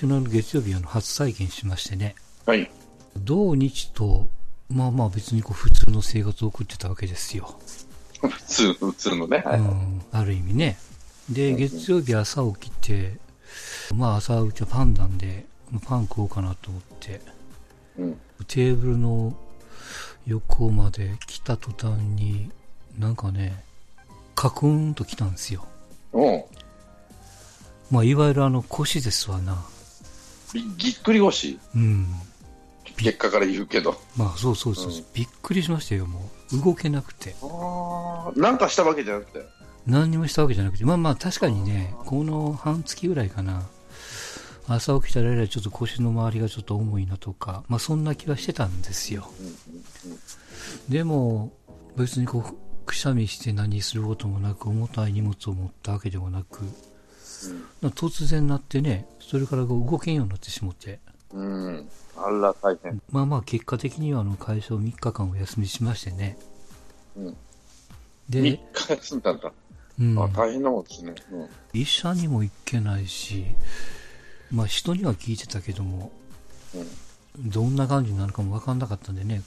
今週の月曜日あの初体験しましてね、はい。土日と、まあまあ別にこう普通の生活を送ってたわけですよ。普通、普通のね。はい。うん、ある意味ね。で、うん月曜日朝起きて、まあ朝うちはパンなんで、パン食おうかなと思って、うん。テーブルの横まで来た途端に、なんかね、カクーンと来たんですよ。まあいわゆるあの腰ですわな。びぎっくり腰。うん。結果から言うけど。まあそうそうそう、うんびっくりしましたよ、もう。動けなくて。ああ。なんかしたわけじゃなくて。何にもしたわけじゃなくて、まあまあ確かにね、この半月ぐらいかな、朝起きたらちょっと腰の周りがちょっと重いなとか、まあそんな気はしてたんですよ。でも、別にこう、くしゃみして何することもなく、重たい荷物を持ったわけでもなく、突然なってね、それから動けんようになってしもって、うん。うん。あら、大変。まあまあ結果的にはあの会社を3日間お休みしましてね。うん。3で日、休んだんだ。うん、あ、大変なことですね。うん。医者にも行けないし、まあ人には聞いてたけども、どんな感じになるかも分かんなかったんでね、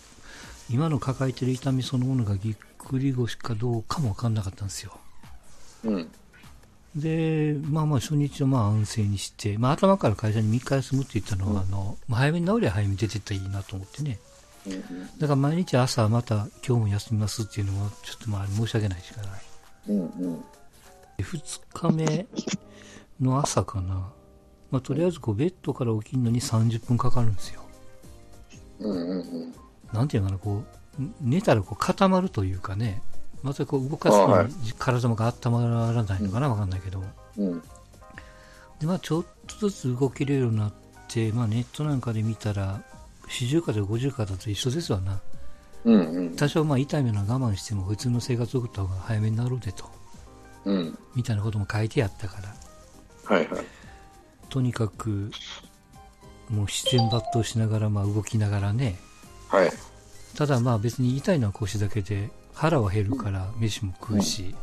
今の抱えてる痛みそのものがぎっくり腰かどうかも分かんなかったんですよ。うん。うん。で、まあまあ初日はまあ安静にして、まあ頭から会社に3日休むって言ったのは、あの、まあ早めに治りゃ早めに出てったらいいなと思ってね。うん。だから毎日朝また今日も休みますっていうのもちょっとまあ申し訳ないしかない。うん。うん。で2日目の朝かな、まあ、とりあえずこうベッドから起きるのに30分かかるんですよ。うん。うん。なんていうのかな、こう、寝たらこう固まるというかね、またこう動かすのに体も温まらないのかな、わかんないけど。うん。で、まあちょっとずつ動けるようになって、まあネットなんかで見たら、四十肩と五十肩と一緒ですわな。うん。うん。多少まあ痛い目の我慢しても普通の生活を送った方が早めになるでと、うん。みたいなことも書いてあったから。はいはい。とにかく、もう自然抜刀しながら、まあ動きながらね、はい。ただまあ別に痛いのは腰だけで、腹は減るから飯も食うし、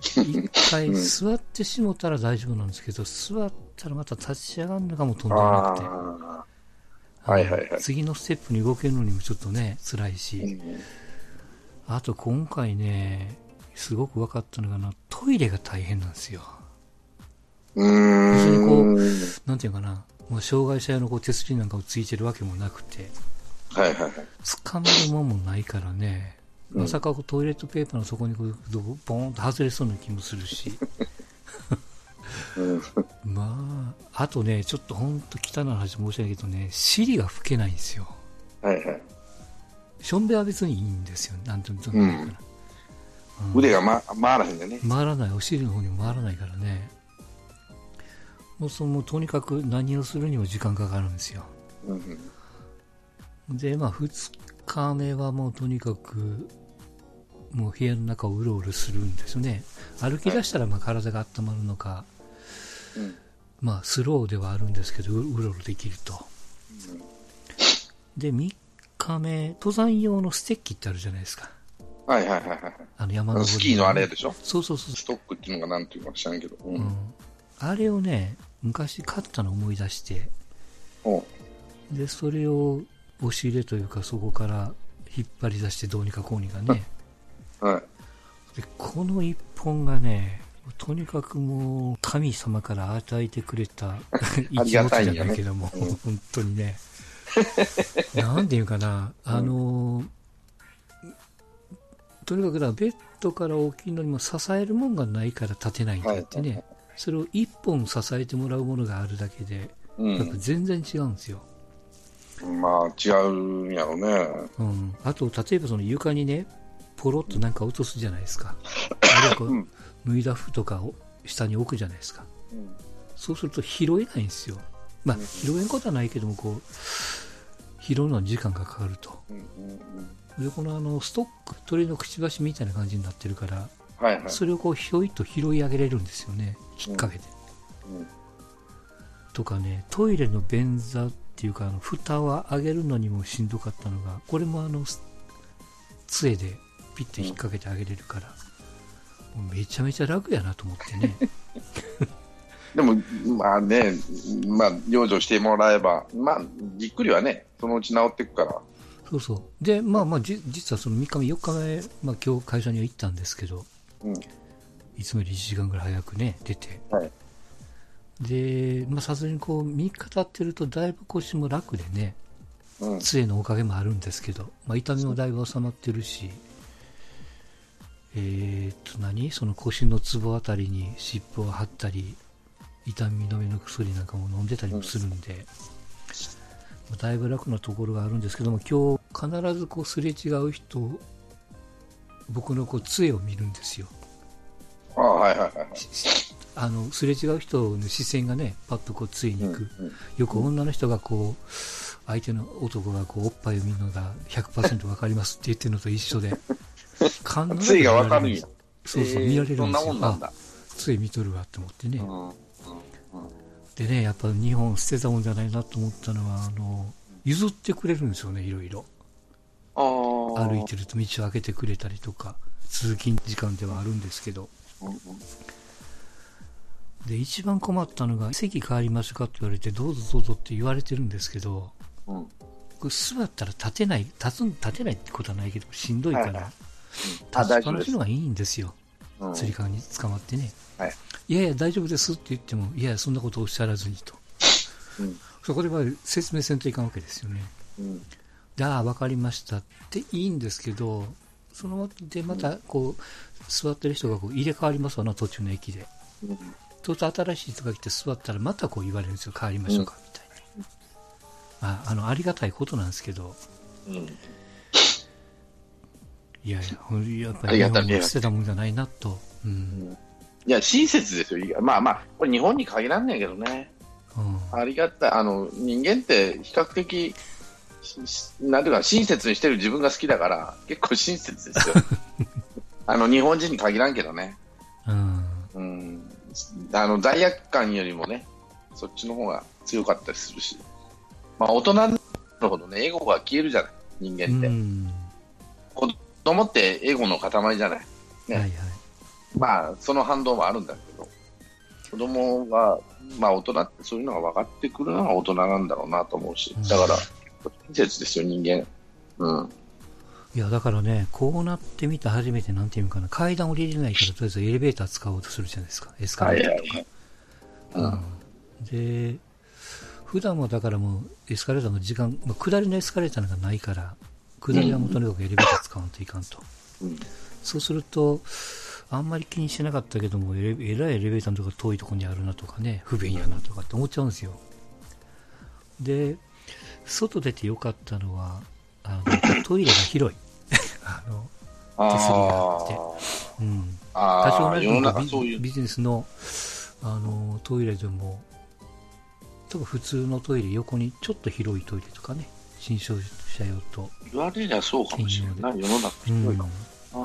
一回座ってしもたら大丈夫なんですけど、座ったらまた立ち上がるのかもとんでもなくて。はいはいはい。次のステップに動けるのにもちょっとね、辛いし、あと今回ね、すごく分かったのがな、トイレが大変なんですよ。別にこなんていうかな、もう障害者用のこう手すりなんかをついてるわけもなくて、はいはいはい。掴めるもんもないからね、うんまさかこうトイレットペーパーの底にこうボーンと外れそうな気もするし、うん。まあ、あとね、ちょっと本当汚い話申し訳ないけどね、尻が拭けないんですよ。はいはい。しょんべは別にいいんですよ。なんていうの。うん腕が、ま、回らへんでね。回らない、お尻の方にも回らないからね。もうその、とにかく何をするにも時間かかるんですよ。うん。で、まあ、2日目はもうとにかく、もう部屋の中をうろうろするんですよね。歩き出したらまあ体が温まるのか、うん。まあ、スローではあるんですけど、ううろうろできると。で、3日目、登山用のステッキってあるじゃないですか。はいはいはいはい。あの山登りスキーのあれでしょ？そうそうそうストックっていうのがなんていうのか知らんけど。う。うんん。あれをね、昔買ったのを思い出して、で、それを押し入れというかそこから引っ張り出してどうにかこうにかね。はい。で、この一本がね、とにかくもう神様から与えてくれた 一物じゃないけども、うん本当にね。なんていうかな、あの、とにかくだベッドから起きるのにも支えるもんがないから立てないんだってね、はいそれを一本支えてもらうものがあるだけで、うやっぱん。全然違うんですよ。まあ、違うんやろね。うん、あと、例えばその床にね、ポロッとなんか落とすじゃないですか。あるいはこう、うん脱いだ服とかを下に置くじゃないですか。うんそうすると拾えないんですよ。まあ、うん拾えんことはないけども、こう、拾うのは時間がかかると。うんうんで、このあの、ストック、鳥のくちばしみたいな感じになってるから、はいはい。それをこう、ひょいっと拾い上げれるんですよね。引っ掛けて。うんとかね、トイレの便座っていうか、あの、蓋を上げるのにもしんどかったのが、これもあの、す杖でピッて引っ掛けてあげれるから、もうめちゃめちゃ楽やなと思ってね。でも、まあね、まあ、養生してもらえば、まあ、じっくりはね、そのうち治っていくから。そうそう。で、まあまあ、じ実はその3日目、4日目、まあ今日会社には行ったんですけど、うん。いつもより1時間ぐらい早くね、出て。はい。で、まあさすがにこう、3日経ってるとだいぶ腰も楽でね、うん。杖のおかげもあるんですけど、まあ痛みもだいぶ収まってるし、えー、っと何？その腰のツボあたりに湿布を貼ったり、痛み止めの薬なんかも飲んでたりもするんで、まあだいぶ楽なところがあるんですけども、今日必ずこうすれ違う人、僕のこう杖を見るんですよ。ああ、はいはいはいはい。あのすれ違う人の視線がね、パッとこうついに行く、うんうんよく女の人がこう、相手の男がこうおっぱいを見るのが100%分かりますって言ってるのと一緒で、必ずついがわかるんや。そうそう、えー見られるんですよ。そんなもんなんだあ、つい見とるわって思ってね。うん。うん。でね、やっぱ日本捨てたもんじゃないなと思ったのは、あの、譲ってくれるんですよね、いろいろ。歩いてると道を開けてくれたりとか、通勤時間ではあるんですけど。うんうんで、一番困ったのが、席変わりますかって言われて、どうぞどうぞって言われてるんですけど、うん。これ座ったら立てない、立つん、立てないってことはないけど、しんどいかはいはら、あ、大丈夫ですの。がいいんですよ。うんつり革に捕まってね。はい。いやいや、大丈夫ですって言っても、いやいや、そんなことをおっしゃらずにと。うん。そこでは説明せんといかんわけですよね。うん。で、ああ、わかりましたっていいんですけど、そので、また、こう、座ってる人がこう入れ替わりますわな、途中の駅で。うんと新しい人が来て座ったら、またこう言われるんですよ、変わりましょうか、みたいな。まあ、あの、ありがたいことなんですけど、うん。いやいや、やっぱありり日がたい本も捨てたもんじゃないなと。うん。いや、親切ですよ。まあまあ、これ日本に限らんねんけどね。うん。ありがたい。あの、人間って比較的、なんていうか、親切にしてる自分が好きだから、結構親切ですよ。あの、日本人に限らんけどね。うん。うん。あの、罪悪感よりもね、そっちの方が強かったりするし。まあ、大人になるほどね、エゴが消えるじゃない、人う間って。ん。子供ってエゴの塊じゃない？ねはいはい。まあ、その反動もあるんだけど、子供が、まあ、大人ってそういうのが分かってくるのが大人なんだろうなと思うし、だから、親切ですよ、人間。うん。いや、だからね、こうなってみて初めて、なんていうのかな、階段降りれないから、とりあえずエレベーター使おうとするじゃないですか、エスカはいレーターはいとか。はい。うん、で、普段はだからもう、エスカレーターの時間、まあ、下りのエスカレーターなんかないから、下りはもうとにかくエレベーター使わんといかんと。うん。そうすると、あんまり気にしてなかったけども、えらいエレベーターのとこ遠いところにあるなとかね、不便やなとかって思っちゃうんですよ。で、外出てよかったのは、あの トイレが広い。あの、手すりがあってあうん。あ多少なり世のビビジネスのあのトイレでも、多分普通のトイレ横にちょっと広いトイレとかね、新商社用と。言われりゃそうかもしれない。世の中うん広いかも。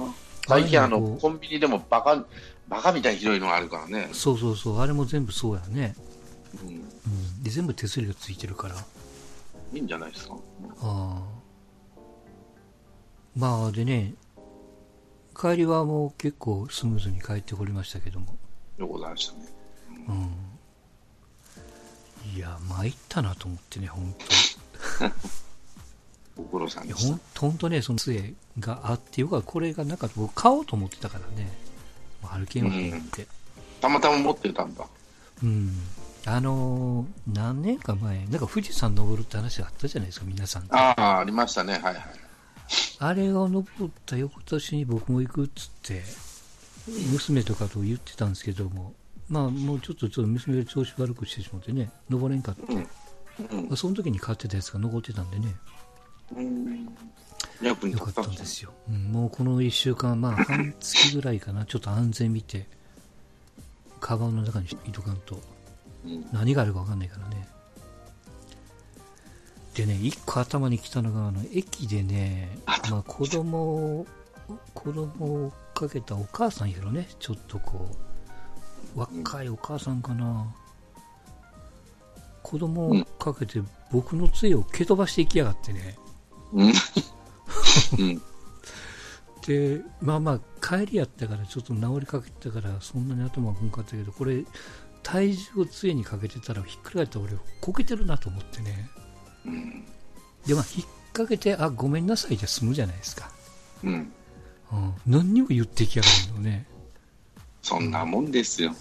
あ最近あの、コンビニでもバカ、バカみたいに広いのがあるからねう。そうそうそう、あれも全部そうやね。うん。うん。で、全部手すりがついてるから。いいんじゃないですか。ああ。まあ、でね、帰りはもう結構スムーズに帰ってこれましたけども。ようございましたね。うん。いや、参ったなと思ってね、本 ご苦労さんでした。本当ね、その杖があってよか。これがなかった。僕買おうと思ってたからね。歩けんわと思って。たまたま持ってたんだ。うん。あのー何年か前、なんか富士山登るって話があったじゃないですか、皆さん。ああ、ありましたね。はいはい。あれが登った翌年に僕も行くっつって、娘とかと言ってたんですけども、まあもうちょっとちょっと娘が調子悪くしてしまってね、登れんかって、うん。まあその時に買ってたやつが残ってたんでね、よかったたんですすよ。うん、もうこの1週間、まあ半月ぐらいかな、ちょっと安全見て、カバンの中に入れとかんと、うん。何があるか分かんないからね。でね、一個頭に来たのが、あの、駅でね、まあ子供を、子供を追っかけたお母さんやろね、ちょっとこう、若いお母さんかな。子供を追っかけて、僕の杖を蹴飛ばしていきやがってね。で、まあまあ、帰りやったから、ちょっと治りかけてたから、そんなに頭はこんかったけど、これ、体重を杖にかけてたら、ひっくり返ったら俺、こけてるなと思ってね。うん。で、まあ、引っ掛けて、あ、ごめんなさいで済むじゃないですか。うん。うん。何にも言ってきやがるのね。そんなもんですよ。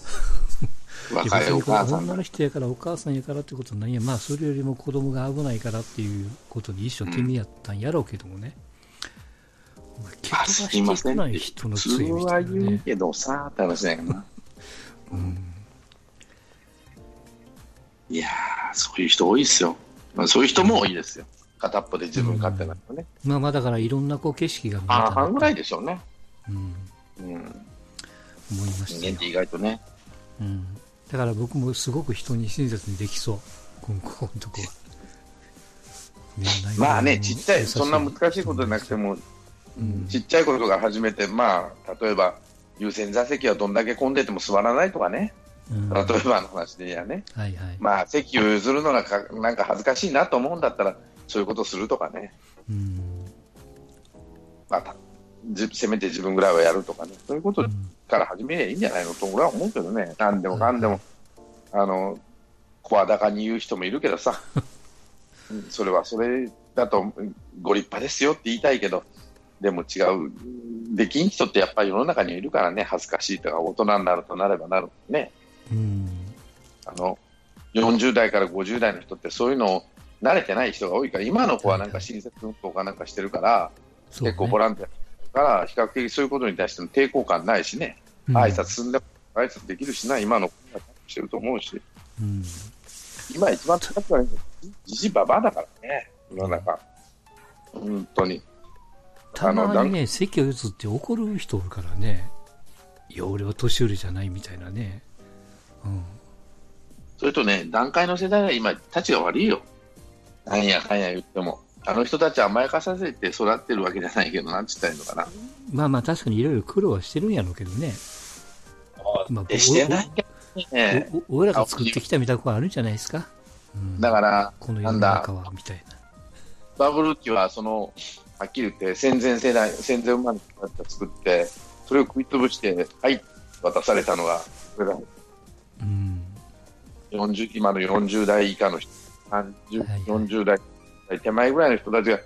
若いお母さんが女の。人やからお母さんやからってことはないや、まあそれよりも子供が危ないからっていうことに一生懸命やったんやろうけどもね。お前蹴飛ばしてない人の杖みたはい言うなね。けどさ、って話だよな。うん。いやー、そういう人多いですよ。まあ、そういう人も多いですよ。片っぽで自分勝手なのね。まあまあだからいろんなこう景色が見えた半ぐらいでしょうね。うん。うん。思いましたよ人間って。意外とね。うん。だから僕もすごく人に親切にできそう。このここのとこは。ね まあね、ちっちゃい、そんな難しいことじゃなくて、も、うんちっちゃいことから始めて、まあ、例えば、優先座席はどんだけ混んでても座らないとかね。うん例えばの話でやね。はいはい。まあ、席を譲るのがかなんか恥ずかしいなと思うんだったら、そういうことするとかね。うん。まあ、せめて自分ぐらいはやるとかね。そういうことうんから始めりゃいいんじゃないの？と俺は思うけどね。何でもかんでも、あの、声高に言う人もいるけどさ。うんそれはそれだとうんご立派ですよって言いたいけど、でも違う。できん人ってやっぱり世の中にいるからね、恥ずかしいとか、大人になるとなればなるね。うん。あの、40代から50代の人ってそういうのを慣れてない人が多いから、今の子はなんか親切運動かなんかしてるから、結構ボランティアだから、比較的そういうことに対しての抵抗感ないしね、うん挨拶すんでも挨拶できるしな、今のしてると思うし、うん。今一番高くないのじじばばだからね、世の中。本当に。たまにね、席を譲って怒る人おるからね。いや、俺は年寄りじゃないみたいなね。うん。それとね、段階の世代は今、たちが悪いよ。なんやかんや言っても。あの人たちは甘やかさせて育ってるわけじゃないけど、なんつったらいいのかな。まあまあ確かにいろいろ苦労はしてるんやろうけどね。まあでしてないけどね。おお俺らが作ってきたみたいなとあるんじゃないですか？うん、だから、この世のなんだ中は、みたいな。バブル期は、その、はっきり言って、戦前世代、戦前生まれの人たちが作って、それを食い潰して、はい、渡されたのが、これだうん。40今の40代以下の人、30はいはい40代手前ぐらいの人たちが、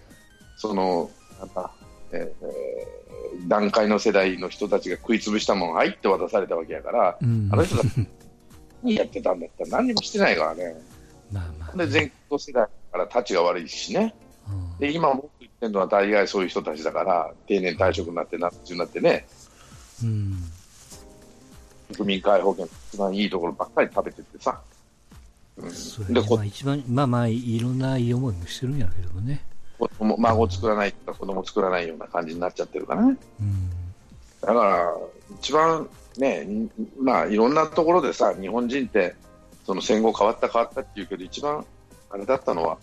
その、なんだ、えー段階の世代の人たちが食い潰したもん、はいって渡されたわけやから、うん。あの人たち、何やってたんだったら何にもしてないからね。まあまあ、で、全国世代から立ちが悪いしね。うんで、今も言ってるのは大概そういう人たちだから、定年退職になって、夏中になってね、うん。国民皆保険、一番いいところばっかり食べてってさ。そうやね。こまあ一番、まあまあ、いろんないい思いもしてるんやけどね。孫作らないとか子供作らないような感じになっちゃってるからね。うん。だから、一番ね、んまあ、いろんなところでさ、日本人って、その戦後変わった変わったって言うけど、一番あれだったのは、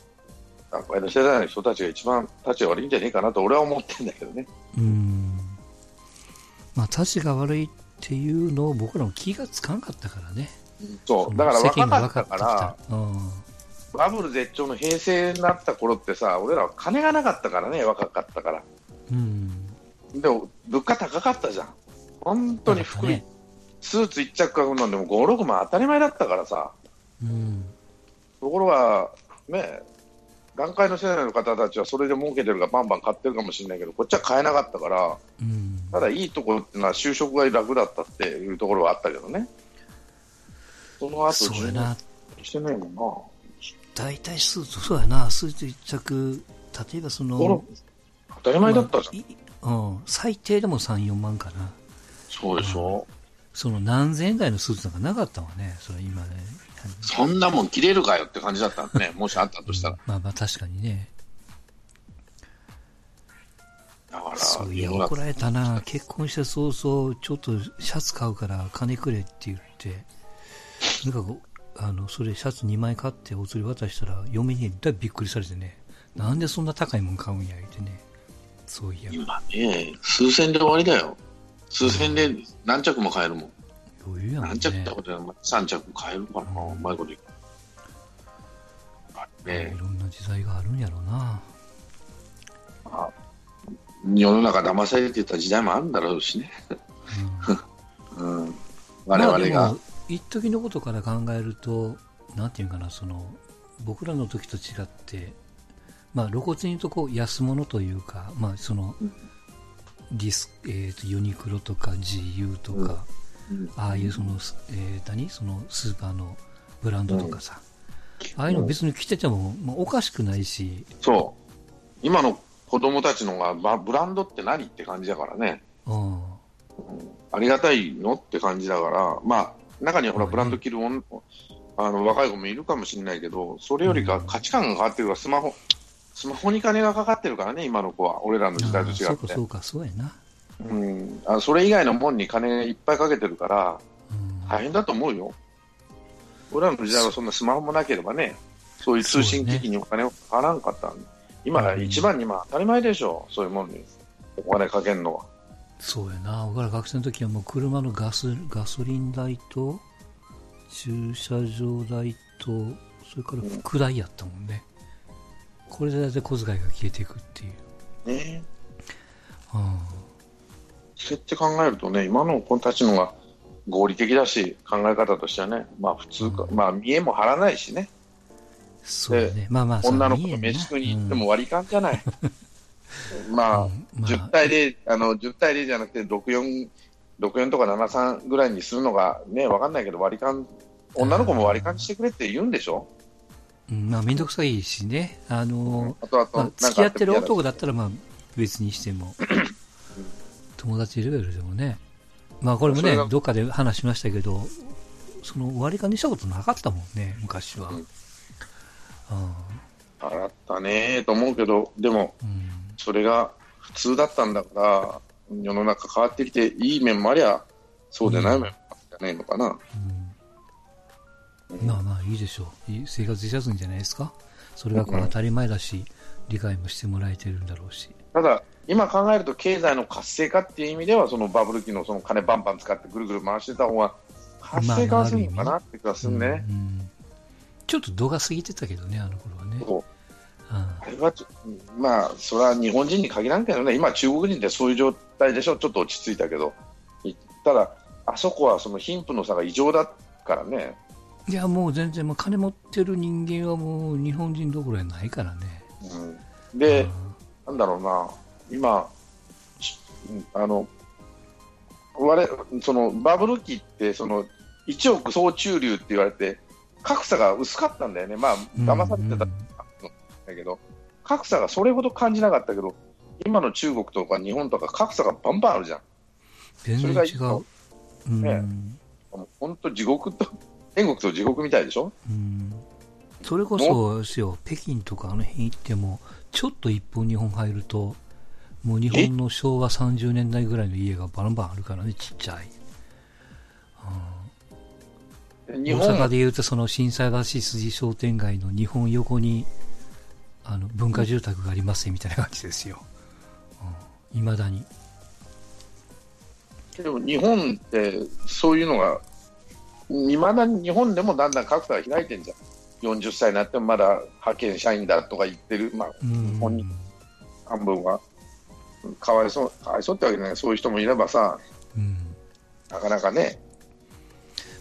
学校の世代の人たちが一番立ちが悪いんじゃねえかなと俺は思ってんだけどね。うん。まあ、たちが悪いっていうのを僕らも気がつかんかったからね。そう、だから若かったから。うん。バブル絶頂の平成になった頃ってさ、俺らは金がなかったからね、若かったから。うん。でも、物価高かったじゃん。本当に福利、ね。スーツ一着買うのでも5、6万当たり前だったからさ。うん。ところが、ね、段階の世代の方たちはそれで儲けてるからバンバン買ってるかもしれないけど、こっちは買えなかったから、うん。ただいいところっていうのは就職が楽だったっていうところはあったけどね。その後、そうやな。してないもんな。大体スーツ、そうやな。スーツ一着、例えばそこのれ、当たり前だったじゃん。まあいうん。最低でも3、4万かな。そうでしょ。その何千円台のスーツなんかなかったわね。それ今ね。そんなもん着れるかよって感じだったんね。もしあったとしたら。まあまあ確かにね。だから、そういや、怒られたな。結婚して早々、ちょっとシャツ買うから金くれって言って、とにかく、あの、それシャツ2枚買ってお釣り渡したら、嫁にだびっくりされてね。なんでそんな高いもん買うんや、言ってね。そういや、今ね、数千で終わりだよ。数千で何着も買えるもん。余裕やもんね。何着ってことは3着買えるかな。うまいこと言う。あれねいろんな時代があるんやろうな。まあ世の中騙されてた時代もあるんだろうしね。うん うん、我々が、まあ一時のことから考えると、なんていうかな、その、僕らの時と違って、まあ、露骨に言うとこう安物というか、まあ、その、ディス、えーと、ユニクロとか GU とか、うん、ああいうその、えー、何？そのスーパーのブランドとかさ、うん、ああいうの別に着てても、まあ、おかしくないし。そう。今の子供たちのが、まあ、ブランドって何って感じだからね。うん。ありがたいのって感じだから、まあ、中にはほら、ブランド着るあの若い子もいるかもしれないけど、それよりか価値観が変わってるから、スマホ、スマホに金がかかってるからね、今の子は、俺らの時代と違って。そうか、そうか、そうやな。うん、あそれ以外のもんに金いっぱいかけてるから、大変だと思うよ。俺らの時代はそんなスマホもなければね、そういう通信機器にお金をかからんかったんで、ね、今、一番に当たり前でしょ、そういうもんにお金かけるのは。そうやな、僕ら学生の時はもう車のガスガソリン代と、駐車場代と、それから副代やったもんね。これで大体小遣いが消えていくっていう。ねうん。そうやって考えるとね、今の子たちのが合理的だし、考え方としてはね、まあ普通か、うん、まあ見栄も張らないしね。そうね。まあまあ、女の子と飯食いに行っても割り勘じゃない。うん、まあ、うんまあ、10対0、あの、10対0じゃなくて64、64とか73ぐらいにするのがね、わかんないけど割り勘女の子も割り勘してくれって言うんでしょ、うん、まあ面倒くさいしね、あのー、あとまあ、付き合ってる男だったらまあ別にしても、友達レベルでもね、まあこれもね、どっかで話しましたけど、その割り勘にしたことなかったもんね、昔は。うん、払ったねと思うけど、でも、うん、それが普通だったんだから、世の中変わってきて、いい面もありゃ、そうでない面もあるんじゃないのかな。うんまあまあいいでしょう。生活しやすいんじゃないですか？それが当たり前だし、理解もしてもらえてるんだろうし。ただ、今考えると経済の活性化っていう意味では、そのバブル期のその金バンバン使ってぐるぐる回してた方が活性化するのかなって気がするね。ちょっと度が過ぎてたけどね、あの頃はね。あれはまあ、それは日本人に限らんけどね、今、中国人ってそういう状態でしょ、ちょっと落ち着いたけど、ただ、あそこはその貧富の差が異常だからね、いや、もう全然、もう金持ってる人間はもう日本人どころやないからね。うん、で、なんだろうな、今、あの、我そのバブル期ってその1億総中流って言われて格差が薄かったんだよね、まあ騙されてた。んだけど、格差がそれほど感じなかったけど、今の中国とか日本とか格差がバンバンあるじゃん。全然違う。ね、本当地獄と天国と地獄みたいでしょ？うん。それこそですよ北京とかあの辺行ってもちょっと一本日本入るともう日本の昭和30年代ぐらいの家がバンバンあるからねちっちゃい、うん、大阪でいうとその震災橋筋商店街の日本横にあの文化住宅がありますみたいな感じですよ。いま、うん、だに。でも日本ってそういうのがいまだに日本でもだんだん格差が開いてるじゃん、40歳になってもまだ派遣社員だとか言ってる、まあ、日本に半分は、かわいそう、かわいそうってわけじゃない、そういう人もいればさ、うん、なかなかね。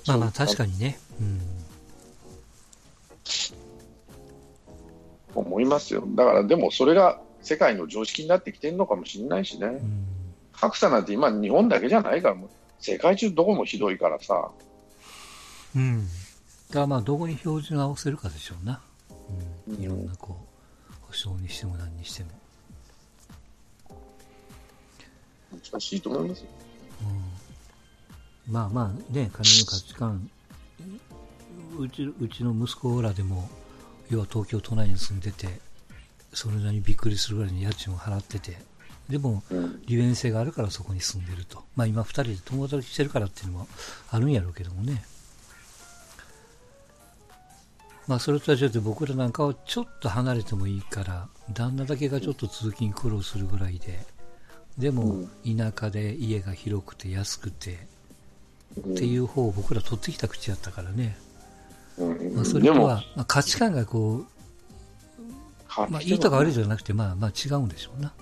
まあまあ、確かにね。思いますよ。だから、でもそれが世界の常識になってきてるのかもしれないしね。うん、格差なんて今、日本だけじゃないから、世界中どこもひどいからさ。うん。だからまあ、どこに標準を合わせるかでしょうな。うん。いろんなこう、保証にしても何にしても。難しいと思いますよ。うん。まあまあね、金の価値観、うちうちの息子らでも、要は東京都内に住んでて、それなりにびっくりするぐらいの家賃を払ってて、でも、利便性があるからそこに住んでると。まあ今2人で友達してるからっていうのもあるんやろうけどもね。まあ、それとはちょっと僕らなんかはちょっと離れてもいいから旦那だけがちょっと通勤苦労するぐらいででも田舎で家が広くて安くてっていう方を僕ら取ってきた口やったからね、まあ、それとは、まあ、価値観がこう、まあ、いいとか悪いじゃなくて、まあ、まあ違うんでしょうな。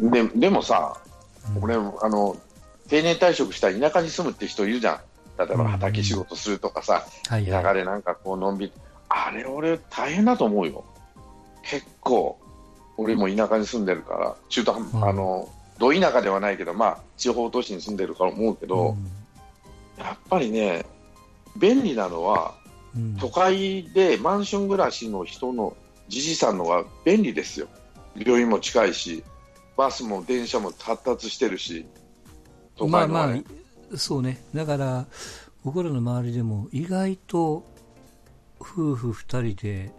ででもさ、俺あの定年退職した田舎に住むって人いるじゃん。例えば畑仕事するとかさ、はいはい。田舎でなんかこうのんびり、あれ俺大変だと思うよ。結構、俺も田舎に住んでるから、中途半端、うん。あの、ど田舎ではないけど、まあ、地方都市に住んでるから思うけど、やっぱりね、便利なのは、うん、都会でマンション暮らしの人のじじさんのが便利ですよ。病院も近いし、バスも電車も発達してるし、都まあまあ、そうね。だから、僕らの周りでも意外と夫婦二人で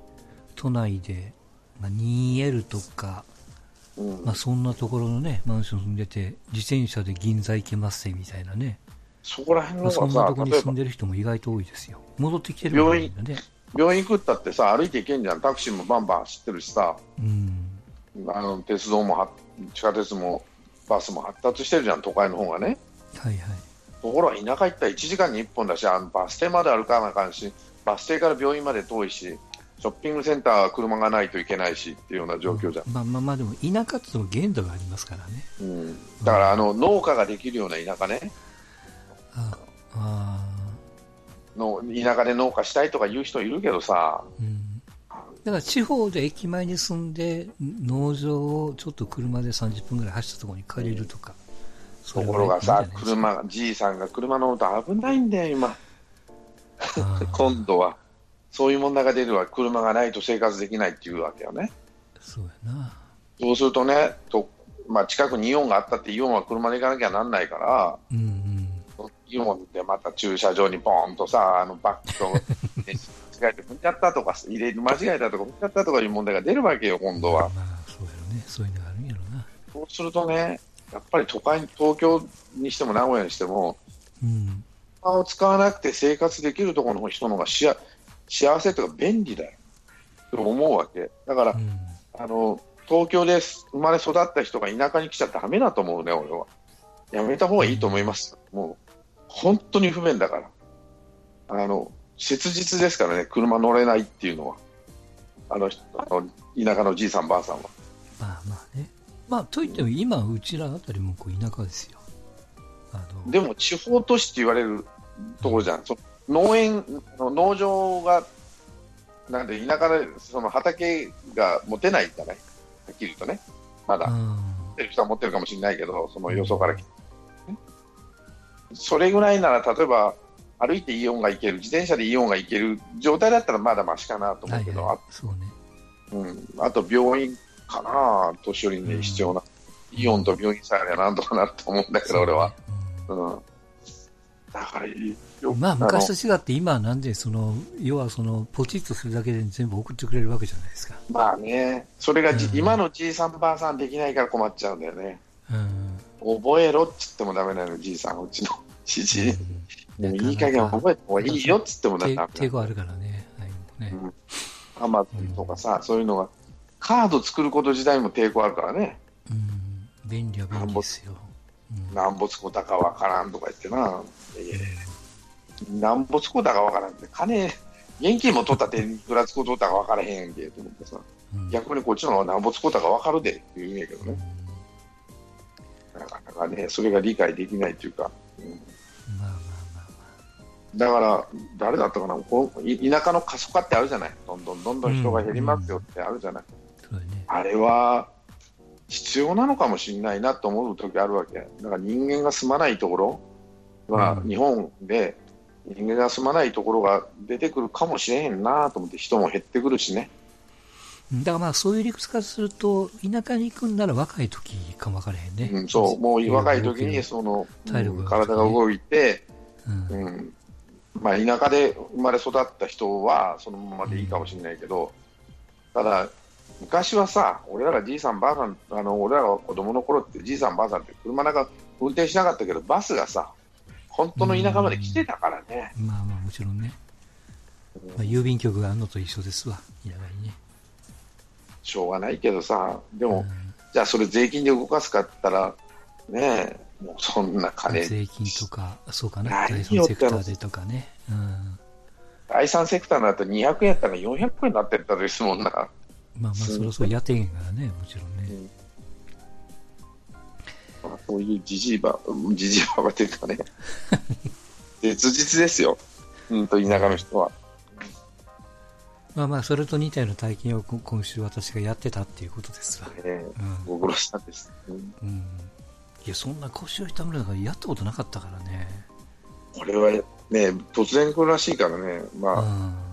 都内で、まあ、2L とか、うんまあ、そんなところのね、マンション住んでて、自転車で銀座行けますぜみたいなね。そこら辺のがさんなところ、に例えば住んでる人も意外と多いですよ。戻ってきてるもん病院ね。病院行くったってさ、歩いて行けんじゃん、タクシーもバンバン走ってるしさ、うん。あの鉄道もは地下鉄もバスも発達してるじゃん、都会の方がね。はいはい。ところが田舎行ったら1時間に1本だし、あのバス停まで歩かなあかんし、バス停から病院まで遠いし、ショッピングセンターは車がないといけないしっていうような状況じゃん。まあまあまあ、でも田舎って言っても限度がありますからね。うん、だからあの農家ができるような田舎ねの、田舎で農家したいとか言う人いるけどさ、ー、うん。だから地方で駅前に住んで、農場をちょっと車で30分ぐらい走ったところに借りるとか。そとれころがさ車が、じいさんが車乗ると危ないんだよ、今、今度は。そういう問題が出るわ、車がないと生活できないっていうわけよね。そうやな。そうするとね、とまあ、近くにイオンがあったって、イオンは車で行かなきゃなんないから、うんうん。でまた駐車場にポーンとさ、あのバッグと、ね間違えて踏んじゃったとか、入れる間違えたとか、踏んじゃったとかいう問題が出るわけよ、今度は。まあ、そうやろね。そういうのがあるんやろな。そうするとね、やっぱり都会、東京にしても名古屋にしても、うん。車を使わなくて生活できるところの人の方がしや幸せというか便利だよと思うわけ。だから、うん。あの東京で生まれ育った人が田舎に来ちゃダメだと思うね、俺は。やめた方がいいと思います。もう、本当に不便だから。あの、切実ですからね、車乗れないっていうのは。あの、あの田舎のじいさんばあさんは。まあまあね。まあ、といっても今、うちらあたりもこう田舎ですよ。あの、でも地方都市って言われるところじゃん、そ農園、農場が、なんで田舎でその畑が持てないんじゃない、はっきり言うとね、まだ、持あってる人は持ってるかもしれないけど、そのよそから来て、ねそれぐらいなら、例えば歩いてイオンが行ける、自転車でイオンが行ける状態だったらまだましかなと思うけど、はい。そうね。あうん、あと病院かな、年寄りに必要な、イオンと病院さえあればなんとかなると思うんだけど、俺は。そうね。うんだからまあ、の昔と違って今はなんで、その、要はその、ポチッとするだけで全部送ってくれるわけじゃないですか。まあね、それがじ、うん今のじいさんばあさんできないから困っちゃうんだよね。うん。覚えろっつってもダメなの、じいさん、うちのじじい。もう いい加減覚えてもいいよっつってもダメなの。抵抗あるからね。はい、もうね。アマゾンとかさ、そういうのが、カード作ること自体も抵抗あるからね。うん。便利は便利ですよ。うんなんぼつこたかわからんとか言ってな。いやいやなんぼつこたかわからんって、金、現金も取ったっていくらつこ取ったかわからへんやんけと思ってさ、うん逆にこっちの方がなんぼつこたかわかるでって言うんやけどうんね。なかなかね、それが理解できないっていうか。うん。まあまあまあだから、誰だったかな、こうい田舎の過疎化ってあるじゃない、どんどんどんどん人が減りますよってあるじゃない、まあ。そうだね。あれは必要なのかもしれないなと思う時あるわけ、だから人間が住まないところ、まあうん。日本で人間が住まないところが出てくるかもしれへんなと思って、人も減ってくるしね、だからまあそういう理屈からすると、田舎に行くんなら若い時かも分からへんね。うん、そうもう若い時にその、体力がうん体が動いて、うん。うんまあ、田舎で生まれ育った人はそのままでいいかもしれないけど、ただ、昔はさ、俺らがじいさん、ばあさん、あの俺らが子供の頃って、じいさん、ばあさんって車なんか運転しなかったけど、バスがさ、本当の田舎まで来てたからね、まあまあもちろんね。まあ、郵便局があるのと一緒ですわ。田舎にね。しょうがないけどさ、でも、うんじゃあそれ税金で動かすかったら、ねえ、もうそんな金、税金とか、そうかな。何第三セクターでとかね。うん。第三セクターになったら200円やったら400円になってったですもんな。まあまあ、そろそろやってへんからね、もちろんね。まあそういうじじいば、じじいばばっていうかね、切実ですよ。うんと、田舎の人は。まあまあ、それと似たような体験をこ今週私がやってたっていうことですわ。ご苦労さんです。うんうん。いや、そんな腰を痛めるのがやったことなかったからね。これはね、突然来るらしいからね。まあ、うん。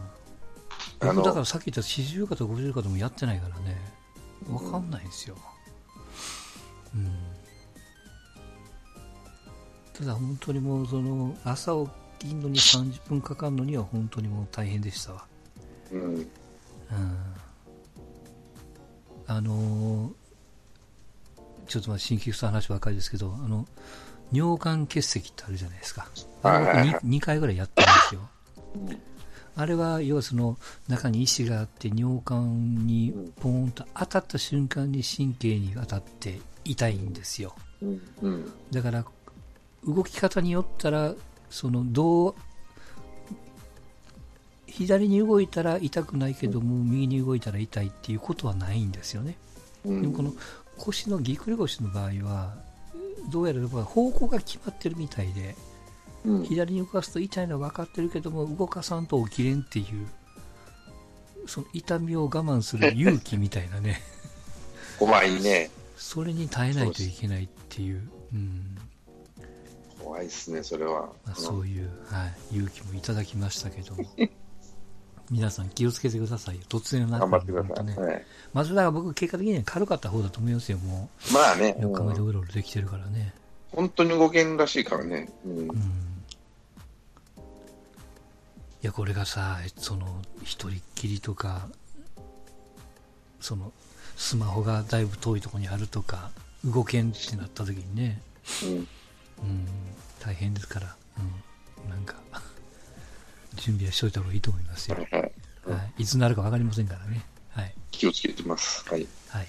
あの僕だからさっき言った四十肩五十肩もやってないからね。わかんないんですよ。うん。ただ本当にもうその朝起きるのに30分かかるのには本当にもう大変でしたわ。あのーちょっとまあ新規臭い話ばっかりですけど、あの、尿管結石ってあるじゃないですか。あれ僕はいはいはい 2, 回ぐらいやってるんですよ。うんあれは、要はその中に石があって尿管にポーンと当たった瞬間に神経に当たって痛いんですよ。だから、動き方によったら、その、どう、左に動いたら痛くないけども、右に動いたら痛いっていうことはないんですよね。うんでもこの腰のぎっくり腰の場合は、どうやら方向が決まってるみたいで、うん。左に動かすと痛いのは分かってるけども、動かさんと起きれんっていう、その痛みを我慢する勇気みたいなね、怖いね。それに耐えないといけないっていう、うん怖いっすね、それは。まあ、そういう、はい、勇気もいただきましたけども、皆さん気をつけてくださいよ、突然な頑張ってください。ね。はい。まずだから僕、結果的には軽かった方だと思いますよ、もまあね、う、4日目でうんうろうろできてるからね。本当に動けんらしいからね。うん。うん。いや、これがさ、その、一人っきりとか、その、スマホがだいぶ遠いところにあるとか、動けんってなった時にね、うん。うん、大変ですから、うん、なんか、準備はしといた方がいいと思いますよ。はいはいはい、いつになるか分かりませんからね。はい。気をつけてます。はい。はい。